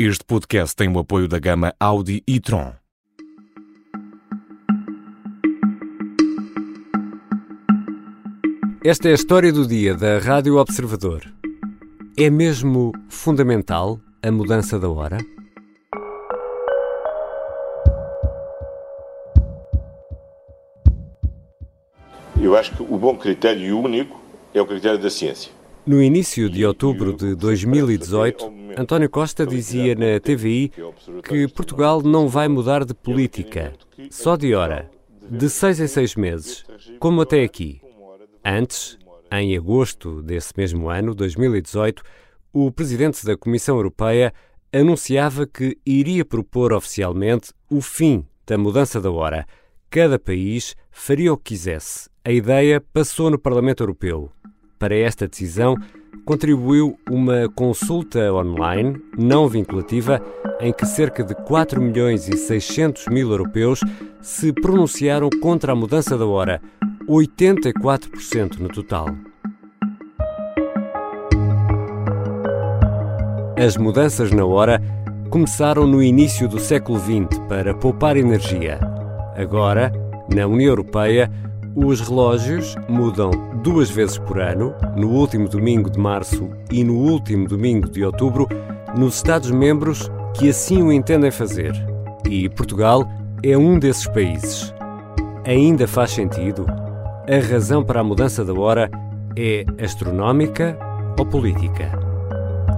Este podcast tem o apoio da gama Audi e Tron. Esta é a história do dia da Rádio Observador. É mesmo fundamental a mudança da hora? Eu acho que o bom critério e o único é o critério da ciência. No início de outubro de 2018, António Costa dizia na TVI que Portugal não vai mudar de política, só de hora, de seis em seis meses, como até aqui. Antes, em agosto desse mesmo ano, 2018, o presidente da Comissão Europeia anunciava que iria propor oficialmente o fim da mudança da hora. Cada país faria o que quisesse. A ideia passou no Parlamento Europeu. Para esta decisão, contribuiu uma consulta online não vinculativa em que cerca de 4 milhões e 600 mil europeus se pronunciaram contra a mudança da hora, 84% no total. As mudanças na hora começaram no início do século XX para poupar energia. Agora, na União Europeia, os relógios mudam duas vezes por ano, no último domingo de março e no último domingo de outubro, nos Estados-membros que assim o entendem fazer. E Portugal é um desses países. Ainda faz sentido? A razão para a mudança da hora é astronómica ou política?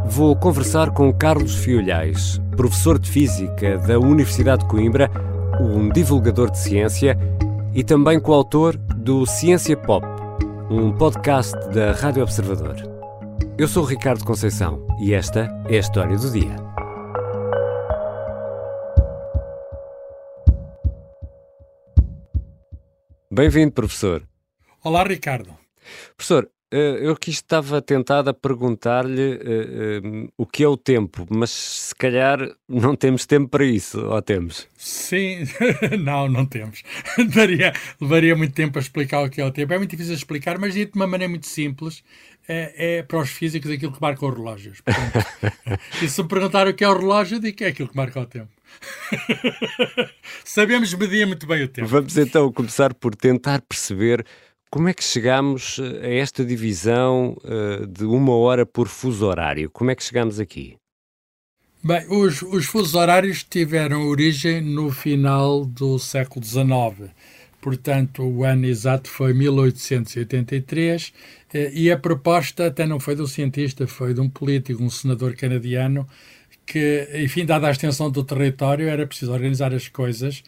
Vou conversar com Carlos Fiolhais, professor de Física da Universidade de Coimbra, um divulgador de ciência e também coautor do Ciência Pop, um podcast da Rádio Observador. Eu sou Ricardo Conceição e esta é a história do dia. Bem-vindo, professor. Olá, Ricardo. Professor, eu aqui estava tentado a perguntar-lhe uh, o que é o tempo, mas se calhar não temos tempo para isso, ou temos? Sim, não, não temos. Levaria, levaria muito tempo a explicar o que é o tempo. É muito difícil de explicar, mas de uma maneira muito simples. É, é, para os físicos aquilo que marca os relógios. Portanto, e se me perguntar o que é o relógio, digo que é aquilo que marca o tempo. Sabemos medir muito bem o tempo. Vamos então começar por tentar perceber como é que chegamos a esta divisão uh, de uma hora por fuso horário? Como é que chegamos aqui? Bem, os, os fusos horários tiveram origem no final do século XIX. Portanto, o ano exato foi 1883 eh, e a proposta até não foi de um cientista, foi de um político, um senador canadiano, que, enfim, dada a extensão do território, era preciso organizar as coisas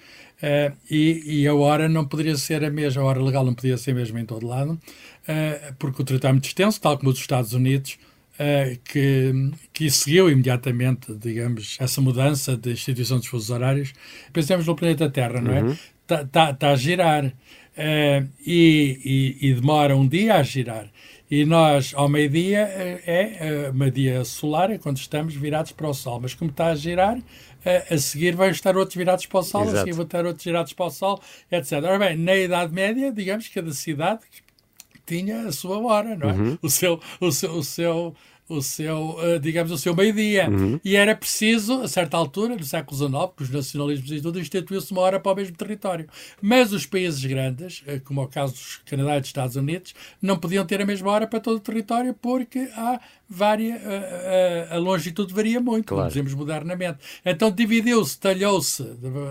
uh, e, e, a hora não poderia ser a mesma, a hora legal não podia ser a mesma em todo lado, uh, porque o território é muito extenso, tal como os Estados Unidos, uh, que, que seguiu imediatamente, digamos, essa mudança de instituição dos fusos horários. Pensemos no planeta Terra, não é? Está uhum. tá, tá a girar. e, e, e demora um dia a girar. E nós, ao meio-dia, é, é meio-dia solar, é quando estamos virados para o Sol. Mas como está a girar, a, a seguir vai estar outros virados para o Sol, Exato. a seguir vão estar outros virados para o Sol, etc. Ora bem, na Idade Média, digamos que cada cidade tinha a sua hora, não é? Uhum. O seu, o seu, o seu o seu, uh, digamos, o seu meio-dia. Uhum. E era preciso, a certa altura, no século XIX, com os nacionalismos e tudo, instituiu-se uma hora para o mesmo território. Mas os países grandes, uh, como é o caso dos Canadá e dos Estados Unidos, não podiam ter a mesma hora para todo o território porque há varia, a, a, a longitude varia muito, claro. como dizemos modernamente. Então dividiu-se, talhou-se,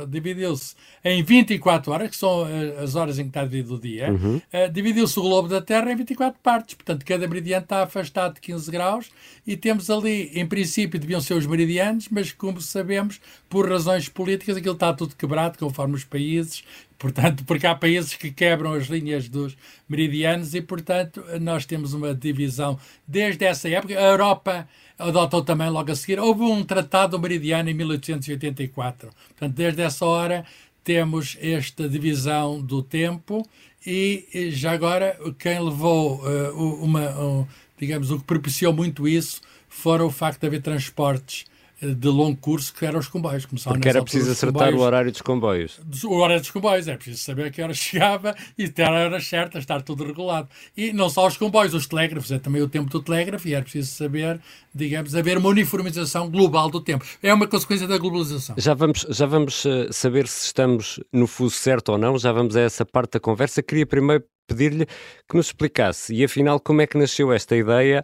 dividiu-se em 24 horas, que são eh, as horas em que está dividido o dia, uhum. uh, dividiu-se o globo da Terra em 24 partes. Portanto, cada meridiano está afastado de 15 graus e temos ali, em princípio, deviam ser os meridianos, mas como sabemos, por razões políticas, aquilo está tudo quebrado, conforme os países, Portanto, porque há países que quebram as linhas dos meridianos e, portanto, nós temos uma divisão desde essa época. A Europa adotou também logo a seguir. Houve um tratado meridiano em 1884. Portanto, desde essa hora temos esta divisão do tempo e já agora quem levou uh, uma, uh, digamos, o que propiciou muito isso foram o facto de haver transportes de longo curso que eram os comboios. Começaram Porque era preciso acertar comboios, o horário dos comboios. O horário dos comboios, é preciso saber a que hora chegava e ter a hora certa, estar tudo regulado. E não só os comboios, os telégrafos, é também o tempo do telégrafo e era preciso saber, digamos, haver uma uniformização global do tempo. É uma consequência da globalização. Já vamos, já vamos eh, saber se estamos no fuso certo ou não, já vamos a essa parte da conversa. Queria primeiro pedir-lhe que nos explicasse, e afinal, como é que nasceu esta ideia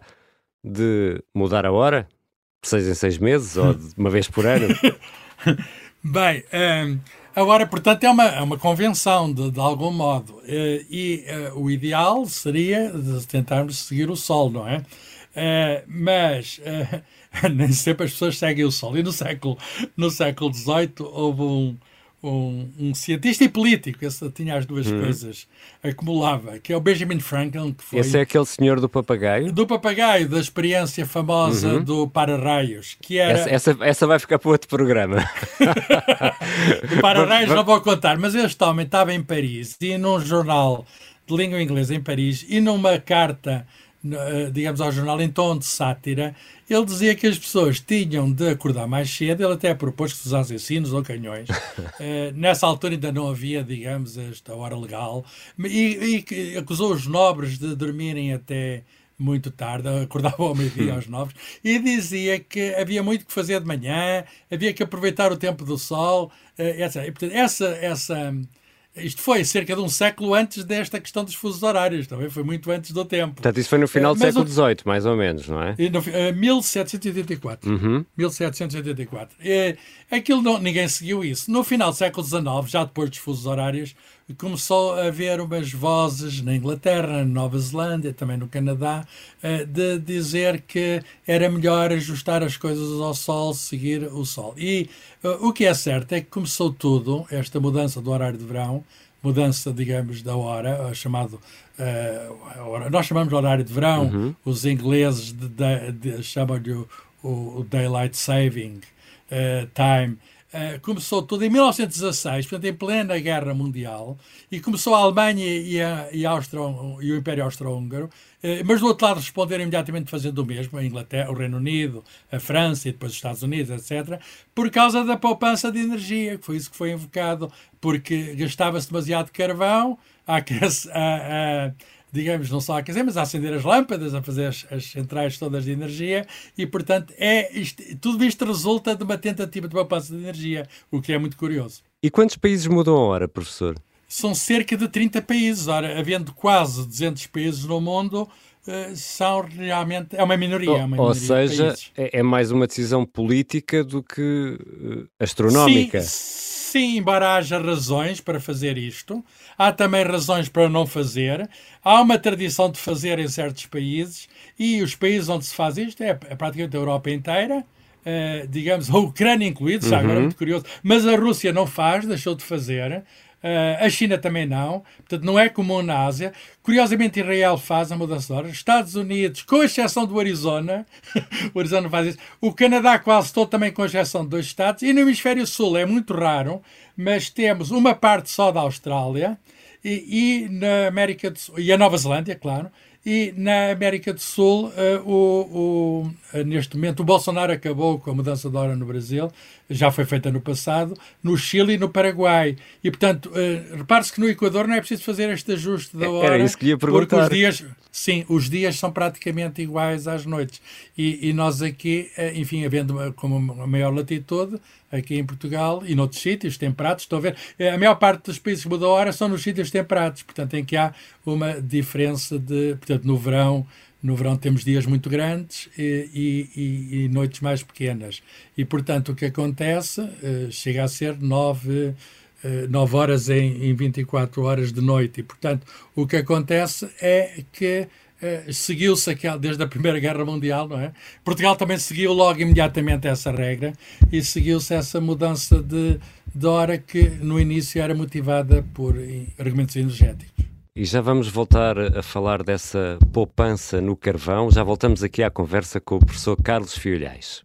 de mudar a hora? Seis em seis meses ou de uma vez por ano? Bem, um, agora, portanto, é uma, é uma convenção, de, de algum modo. Uh, e uh, o ideal seria tentarmos seguir o Sol, não é? Uh, mas nem sempre as pessoas seguem o Sol. E no século, no século XVIII houve um, um, um, cientista e político, esse tinha as duas hum. coisas, acumulava, que é o Benjamin Franklin. Que foi, esse é aquele senhor do papagaio? Do papagaio, da experiência famosa uhum. do para-raios. Que era... Essa, essa, essa, vai ficar para outro programa. do para-raios não vou contar, mas este homem estava em Paris e num jornal de língua inglesa em Paris e numa carta digamos, ao jornal em tom de sátira, ele dizia que as pessoas tinham de acordar mais cedo, ele até propôs que se usassem sinos ou canhões. uh, nessa altura ainda não havia, digamos, esta hora legal, e, e acusou os nobres de dormirem até muito tarde, acordava ao meio-dia aos nove, e dizia que havia muito que fazer de manhã, havia que aproveitar o tempo do sol, uh, etc. E, portanto, essa, essa isto foi cerca de um século antes desta questão dos fusos horários, também foi muito antes do tempo. Portanto, isso foi no final do século XVIII, mais ou menos, não é? No, uh, 1784. Uhum. 1784. E, aquilo não, ninguém seguiu isso. No final do século XIX, já depois dos fusos horários, começou a haver umas vozes na Inglaterra, na Nova Zelândia, também no Canadá, uh, de dizer que era melhor ajustar as coisas ao Sol, seguir o Sol. E uh, o que é certo é que começou tudo, esta mudança do horário de verão, mudança, digamos, da hora, chamado uh, nós chamamos de horário de verão, uhum. os ingleses chamam-lhe o, o, Daylight Saving uh, Time. Uh, começou tudo em 1916, portanto, em plena Guerra Mundial, e começou a Alemanha e, a, e, a Austro, e o Império Austro-Húngaro, uh, mas do outro lado responderam imediatamente fazendo o mesmo, a Inglaterra, o Reino Unido, a França e depois os Estados Unidos, etc., por causa da poupança de energia, que foi isso que foi invocado, porque gastava-se demasiado carvão, a digamos, não só a aquecer, mas a acender as lâmpadas, a fazer as, as centrais todas de energia e, portanto, é isto, tudo isto resulta de uma tentativa de poupança de energia, o que é muito curioso. E quantos países mudam a hora, professor? São cerca de 30 países. Ora, havendo quase 200 países no mundo, são realmente. É uma minoria. É uma Ou, minoria seja, é, é, mais uma decisão política do que uh, astronómica. Sim, Sim, embora haja razões para fazer isto, há também razões para não fazer. Há uma tradição de fazer em certos países e os países onde se faz isto é, é praticamente a Europa inteira. Uh, digamos, a Ucrânia incluído, uhum. agora é muito curioso, mas a Rússia não faz, deixou de fazer. Uh, a China também não, portanto não é comum na Ásia. Curiosamente, Israel faz a mudança de horas. Estados Unidos, com exceção do Arizona, o Arizona faz isso. O Canadá quase todo também com exceção de dois estados. E no Hemisfério Sul é muito raro, mas temos uma parte só da Austrália e, e na América do Sul, e a Nova Zelândia, claro, e na América do Sul, uh, o, o, uh, neste momento, o Bolsonaro acabou com a mudança de hora no Brasil, já foi feita no passado, no Chile e no Paraguai. E, portanto, uh, repare-se que no Equador não é preciso fazer este ajuste da hora. Era isso que ia perguntar. Porque os dias, sim, os dias são praticamente iguais às noites. E, e nós aqui, enfim, havendo uma, como uma maior latitude, aqui em Portugal e noutros sítios temperados. Estou a ver, a maior parte dos países que mudam a hora são nos sítios temperados, portanto, em que há uma diferença de. Portanto, no verão. No verão temos dias muito grandes e, e, e noites mais pequenas. E, portanto, o que acontece uh, chega a ser nove, uh, nove horas em, em 24 horas de noite. E, portanto, o que acontece é que Uh, seguiu-se desde a Primeira Guerra Mundial, não é? Portugal também seguiu logo imediatamente essa regra e seguiu-se essa mudança de, de hora que no início era motivada por argumentos energéticos. E já vamos voltar a falar dessa poupança no carvão. Já voltamos aqui à conversa com o professor Carlos Fiolhais.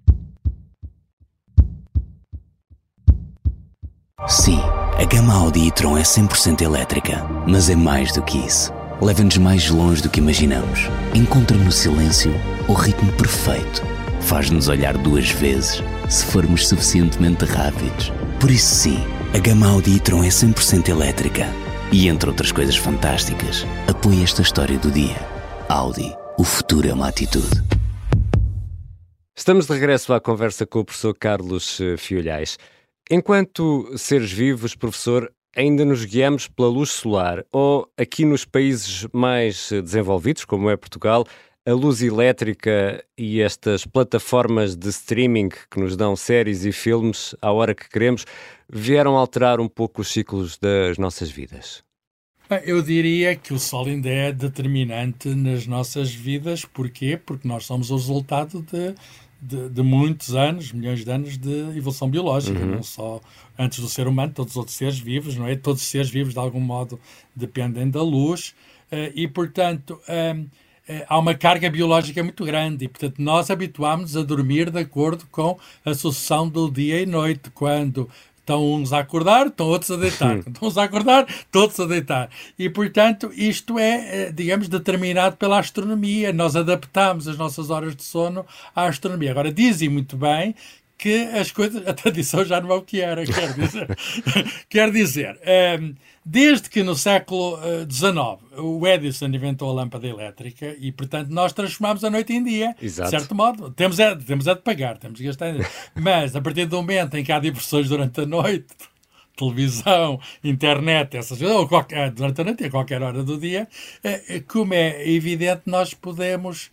Sim, a gama Audi e-tron é 100% elétrica, mas é mais do que isso leva-nos mais longe do que imaginamos. Encontra no silêncio o ritmo perfeito. Faz-nos olhar duas vezes se formos suficientemente rápidos. Por isso, sim, a gama Audi e-tron é 100% elétrica. E entre outras coisas fantásticas, apoia esta história do dia. Audi. O futuro é uma atitude. Estamos de regresso à conversa com o professor Carlos eh, Fiolhais. Enquanto seres vivos, professor, ainda nos guiamos pela luz solar ou aqui nos países mais eh, desenvolvidos, como é Portugal, a luz elétrica e estas plataformas de streaming que nos dão séries e filmes à hora que queremos vieram alterar um pouco os ciclos das nossas vidas? Eu diria que o sol ainda é determinante nas nossas vidas. Porquê? Porque nós somos o resultado de, de, de muitos anos, milhões de anos de evolução biológica, uhum. não só antes do ser humano, todos os outros seres vivos, não é? Todos os seres vivos, de algum modo, dependem da luz. Eh, e, portanto, hum, eh, há uma carga biológica muito grande e, portanto, nós habituámos a dormir de acordo com a sucessão do dia e noite, quando Estão uns a acordar, estão outros a deitar. Estão uns a acordar, estão outros a deitar. E, portanto, isto é, eh, digamos, determinado pela astronomia. Nós adaptamos as nossas horas de sono à astronomia. Agora, dizem muito bem que as coisas, a tradição já não é o que era, quer dizer. quer dizer, um, ehm, desde que no século XIX uh, o Edison inventou a lâmpada elétrica e, portanto, nós transformamos a noite em dia, Exato. de certo modo. Temos é, temos é de pagar, temos de gastar. Mas, a partir do momento em que há diversões durante a noite, televisão, internet, essas coisas, ou qualquer, durante a noite, a qualquer hora do dia, uh, como é evidente, nós podemos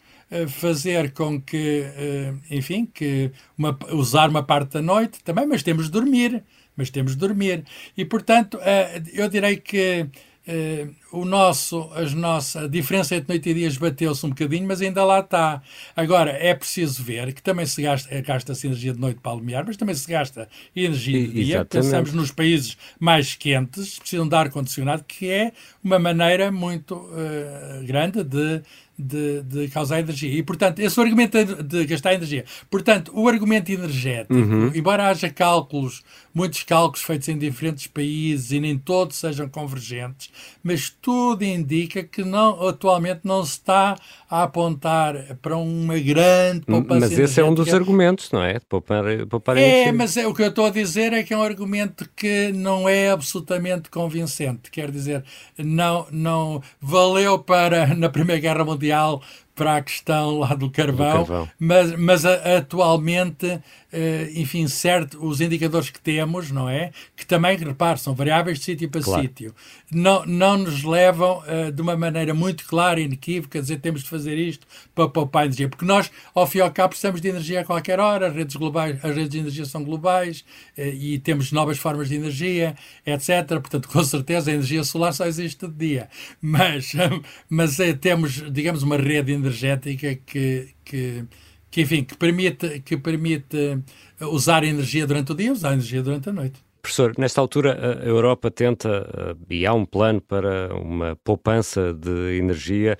fazer com que, eh, enfim, que uma, usar uma parte da noite também, mas temos de dormir, mas temos de dormir. E, portanto, eh, eu direi que eh, o nosso, as nossa, a diferença entre noite e dia bateu-se um bocadinho, mas ainda lá está. Agora, é preciso ver que também se gasta, gasta-se energia de noite para alumiar, mas também se gasta energia de dia. Pensamos nos países mais quentes, precisam de ar-condicionado, que é uma maneira muito uh, grande de de, de causar energia. E, portanto, esse argumento de gastar energia. Portanto, o argumento energético, uhum. embora haja cálculos, muitos cálculos feitos em diferentes países e nem todos sejam convergentes, mas tudo indica que não, atualmente não se está a apontar para uma grande poupança Mas esse é um dos argumentos, não é? Poupar, poupar é, energia. mas é, o que eu estou a dizer é que é um argumento que não é absolutamente convincente. Quer dizer, não, não valeu para, na Primeira Guerra Mundial, Villarreal para a questão lá do carvão, do carvão. mas, mas a, atualmente uh, enfim, certo, os indicadores que temos, não é? Que também, repare, são variáveis de sítio para claro. sítio, não, não nos levam uh, de uma maneira muito clara e inequívoca a dizer temos de fazer isto para poupar energia, porque nós, ao fim e ao cabo, precisamos de energia a qualquer hora, as redes, globais, as redes de energia são globais uh, e temos novas formas de energia, etc. Portanto, com certeza a energia solar só existe de dia, mas, mas temos, digamos, uma rede energética que, que que, enfim, que permite, que permite usar energia durante o dia, usar energia durante a noite. Professor, nesta altura a Europa tenta, eh, e há um plano para uma poupança de energia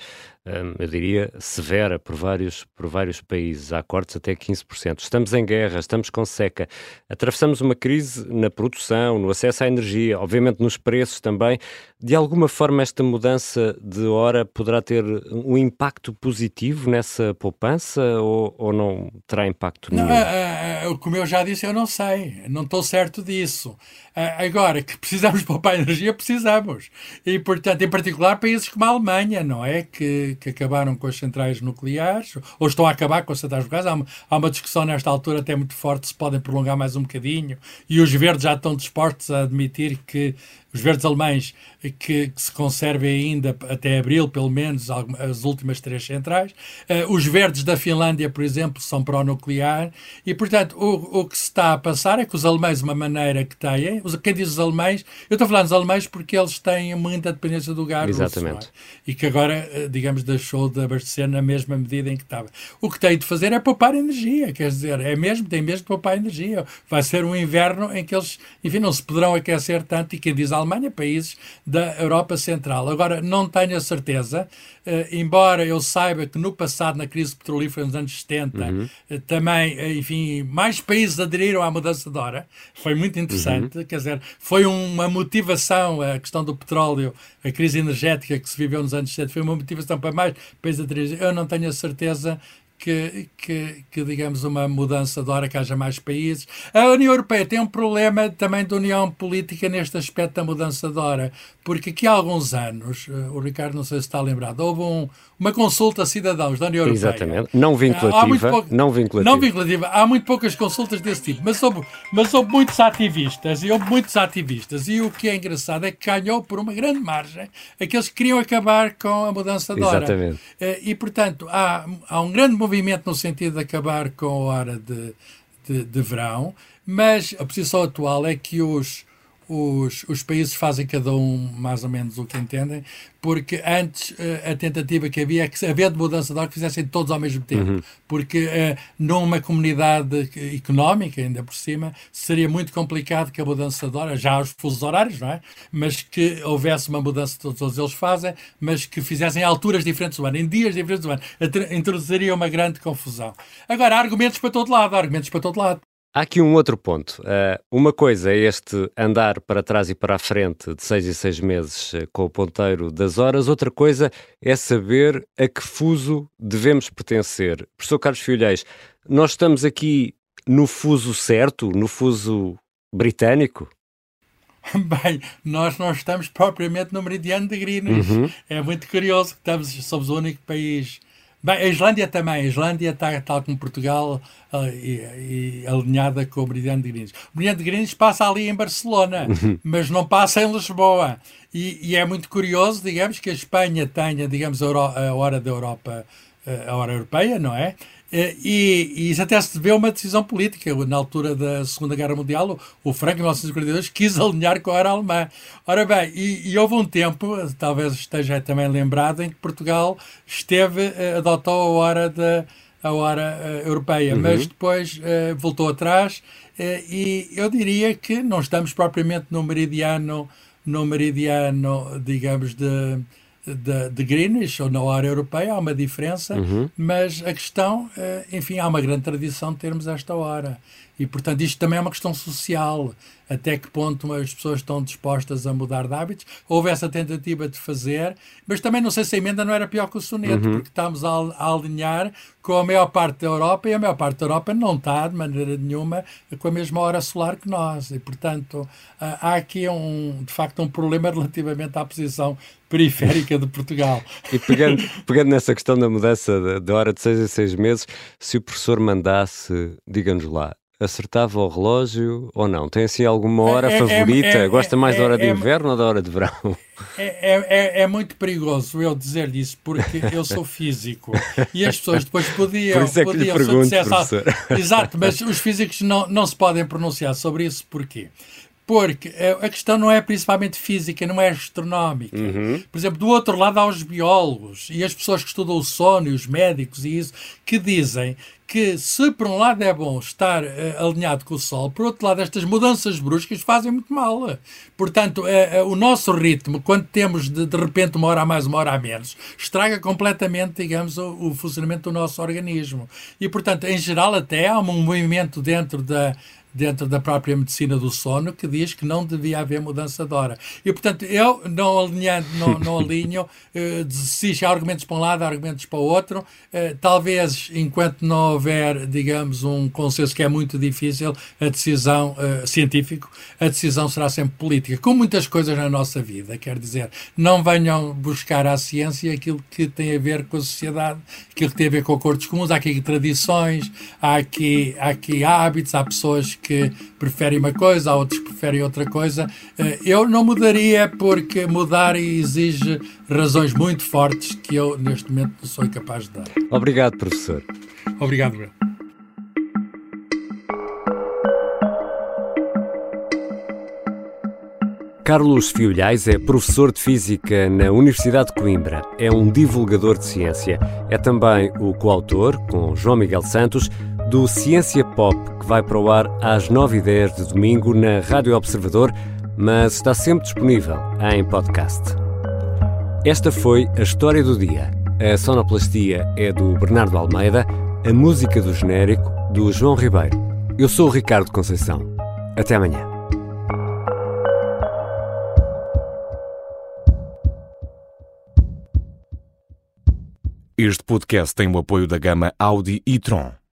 Hum, eu diria, severa por vários, por vários países. Há cortes até 15%. Estamos em guerra, estamos com seca. Atravessamos uma crise na produção, no acesso à energia, obviamente nos preços também. De alguma forma, esta mudança de hora poderá ter um impacto positivo nessa poupança ou, ou não terá impacto nenhum? Não, é, é, como eu já disse, eu não sei. Não estou certo disso. Agora, que precisamos poupar energia, precisamos. E, portanto, em particular, países como a Alemanha, não é? Que que, acabaram com as centrais nucleares, ou estão a acabar com as centrais nucleares. Há uma, há uma discussão nesta altura até muito forte se podem prolongar mais um bocadinho, e os verdes já estão dispostos a admitir que os verdes alemães que, que, se conservem ainda até abril, pelo menos, as últimas três centrais. Uh, os verdes da Finlândia, por exemplo, são pró-nuclear. E, portanto, o, o que se está a passar é que os alemães, de uma maneira que têm, os, quem diz os alemães, eu estou a falar dos alemães porque eles têm muita dependência do gás Exatamente. russo. É? E que agora, eh, digamos, deixou de abastecer na mesma medida em que estava. O que tem de fazer é poupar energia, quer dizer, é mesmo, tem mesmo de poupar energia. Vai ser um inverno em que eles, enfim, não se poderão aquecer tanto. E quem diz Alemanha, países da Europa Central. Agora, não tenho a certeza, uh, embora eu saiba que no passado, na crise petrolífera nos anos 70, uhum. uh, também, uh, enfim, mais países aderiram à mudança de hora. Foi muito interessante, uhum. quer dizer, foi uma motivação, a questão do petróleo, a crise energética que se viveu nos anos 70, foi uma motivação para mais países aderirem. Eu não tenho a certeza que, que, que, digamos, uma mudança de hora, que haja mais países. A União Europeia tem um problema também de união política neste aspecto da mudança de hora, porque aqui há alguns anos, eh, o Ricardo não sei se está lembrado, houve um, uma consulta a cidadãos da União Europeia. Exatamente, não vinculativa, pouco, não vinculativa. Não vinculativa, há muito poucas consultas desse tipo, mas houve, mas houve muitos ativistas, e houve muitos ativistas, e o que é engraçado é que ganhou por uma grande margem aqueles que queriam acabar com a mudança de hora. Exatamente. Eh, e, portanto, há, há um grande movimento no sentido de acabar com a hora de, de, de verão, mas a posição atual é que os, os, os países fazem cada um mais ou menos o que entendem, porque antes uh, a tentativa que havia é que, havendo mudança de hora, que fizessem todos ao mesmo tempo, uhum. porque uh, numa comunidade económica, ainda por cima, seria muito complicado que a mudança de hora, já os fusos horários, não é? Mas que houvesse uma mudança, todos eles fazem, mas que fizessem alturas diferentes do ano, em dias diferentes do ano, introduziria uma grande confusão. Agora, há argumentos para todo lado, há argumentos para todo lado. Há aqui um outro ponto. Uh, uma coisa é este andar para trás e para a frente de seis em seis meses uh, com o ponteiro das horas, outra coisa é saber a que fuso devemos pertencer. Professor Carlos Filhais, nós estamos aqui no fuso certo, no fuso britânico? Bem, nós não estamos propriamente no meridiano de Greenwich. Uhum. É muito curioso que estamos, somos o único país Bem, a Islândia também. A Islândia está, tal como Portugal, uh, e, e, alinhada com o Meridiano de Greenwich. O Meridiano de Greenwich passa ali em Barcelona, mas não passa em Lisboa. E, e, é muito curioso, digamos, que a Espanha tenha, digamos, a, Euro, a hora da Europa, uh, a hora europeia, não é? Eh, e, e isso até se deveu a uma decisão política. Na altura da Segunda Guerra Mundial, o Franco, em 1942, quis alinhar com a era alemã. Ora bem, e, e, houve um tempo, talvez esteja também lembrado, em que Portugal esteve, eh, adotou a hora, de, a hora uh, europeia, uhum. mas depois uh, voltou atrás. Uh, e eu diria que não estamos propriamente no meridiano, no meridiano digamos, de de, de Greenwich ou na hora europeia, há uma diferença, uhum. mas a questão, eh, enfim, há uma grande tradição de termos esta hora. E, portanto, isto também é uma questão social. Até que ponto as pessoas estão dispostas a mudar de hábitos? Houve essa tentativa de fazer, mas também não sei se a emenda não era pior que o soneto, uhum. porque estamos a, a, alinhar com a maior parte da Europa e a maior parte da Europa não está, de maneira nenhuma, com a mesma hora solar que nós. E, portanto, há aqui, um, de facto, um problema relativamente à posição periférica de Portugal. E pegando, pegando nessa questão da mudança da hora de seis em seis meses, se o professor mandasse, diga-nos lá, acertava o relógio ou não? Tem assim alguma hora é, é favorita? É, é, Gosta mais da hora de é, inverno ou da hora de verão? É, é, muito perigoso eu dizer isso porque eu sou físico e as pessoas depois podiam. Por isso é que podiam, lhe pergunto, dissesse, Exato, mas os físicos não, não se podem pronunciar sobre isso porquê? Porque a questão não é principalmente física, não é astronómica. Uhum. Por exemplo, do outro lado há os biólogos e as pessoas que estudam o sono e os médicos e isso, que dizem que se por um lado é bom estar uh, alinhado com o Sol, por outro lado estas mudanças bruscas fazem muito mal. Portanto, uh, uh, o nosso ritmo, quando temos de, de repente uma hora a mais, uma hora a menos, estraga completamente, digamos, o, o funcionamento do nosso organismo. E, portanto, em geral, até há um movimento dentro da dentro da própria medicina do sono que diz que não devia haver mudança de hora. E, portanto, eu não, alinhando, não, não alinho, eh, se há argumentos para um lado, há argumentos para o outro. Eh, talvez, enquanto não houver, digamos, um consenso que é muito difícil, a decisão eh, científico, a decisão será sempre política, como muitas coisas na nossa vida. Quer dizer, não venham buscar à ciência aquilo que tem a ver com a sociedade, aquilo que tem a ver com acordos comuns. Há aqui tradições, há aqui, há aqui hábitos, há pessoas que preferem uma coisa, há outros que preferem outra coisa. Eh, eu não mudaria porque mudar exige razões muito fortes que eu, neste momento, não sou capaz de dar. Obrigado, professor. Obrigado, Bruno. Carlos Fiolhais é professor de Física na Universidade de Coimbra. É um divulgador de ciência. É também o coautor, com João Miguel Santos, do Ciência Pop, que vai para o ar às 9h10 de domingo na Rádio Observador, mas está sempre disponível em podcast. Esta foi a história do dia. A sonoplastia é do Bernardo Almeida, a música do genérico do João Ribeiro. Eu sou o Ricardo Conceição. Até amanhã. Este podcast tem o apoio da gama Audi e Tron.